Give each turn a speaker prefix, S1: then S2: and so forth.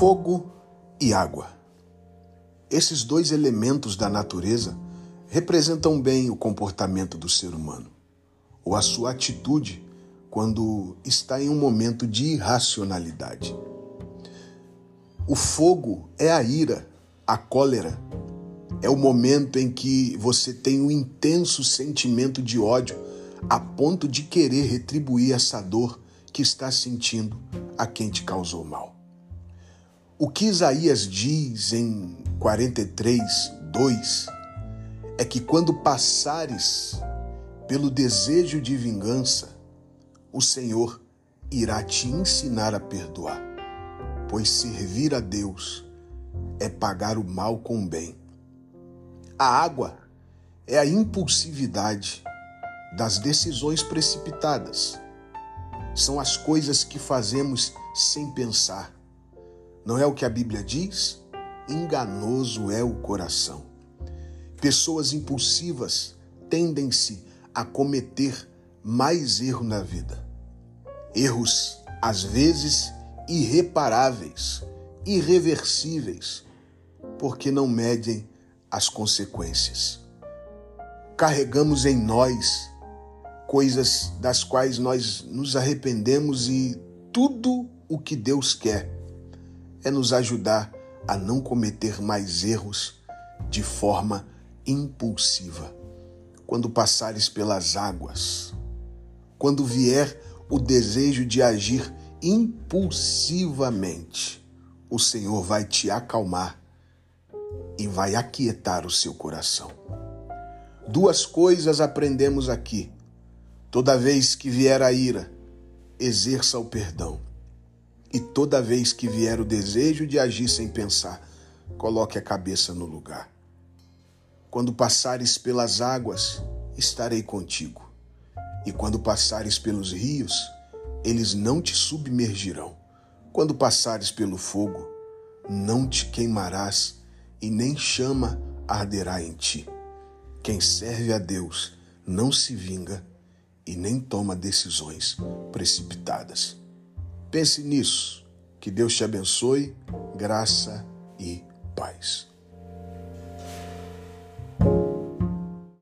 S1: Fogo e água. Esses dois elementos da natureza representam bem o comportamento do ser humano, ou a sua atitude quando está em um momento de irracionalidade. O fogo é a ira, a cólera. É o momento em que você tem um intenso sentimento de ódio a ponto de querer retribuir essa dor que está sentindo a quem te causou mal. O que Isaías diz em 43, 2 é que quando passares pelo desejo de vingança, o Senhor irá te ensinar a perdoar, pois servir a Deus é pagar o mal com o bem. A água é a impulsividade das decisões precipitadas. São as coisas que fazemos sem pensar não é o que a Bíblia diz? Enganoso é o coração. Pessoas impulsivas tendem-se a cometer mais erro na vida. Erros, às vezes, irreparáveis, irreversíveis, porque não medem as consequências. Carregamos em nós coisas das quais nós nos arrependemos e tudo o que Deus quer é nos ajudar a não cometer mais erros de forma impulsiva. Quando passares pelas águas, quando vier o desejo de agir impulsivamente, o Senhor vai te acalmar e vai aquietar o seu coração. Duas coisas aprendemos aqui. Toda vez que vier a ira, exerça o perdão. E toda vez que vier o desejo de agir sem pensar, coloque a cabeça no lugar. Quando passares pelas águas, estarei contigo. E quando passares pelos rios, eles não te submergirão. Quando passares pelo fogo, não te queimarás e nem chama arderá em ti. Quem serve a Deus não se vinga e nem toma decisões precipitadas. Pense nisso. Que Deus te abençoe, graça e paz.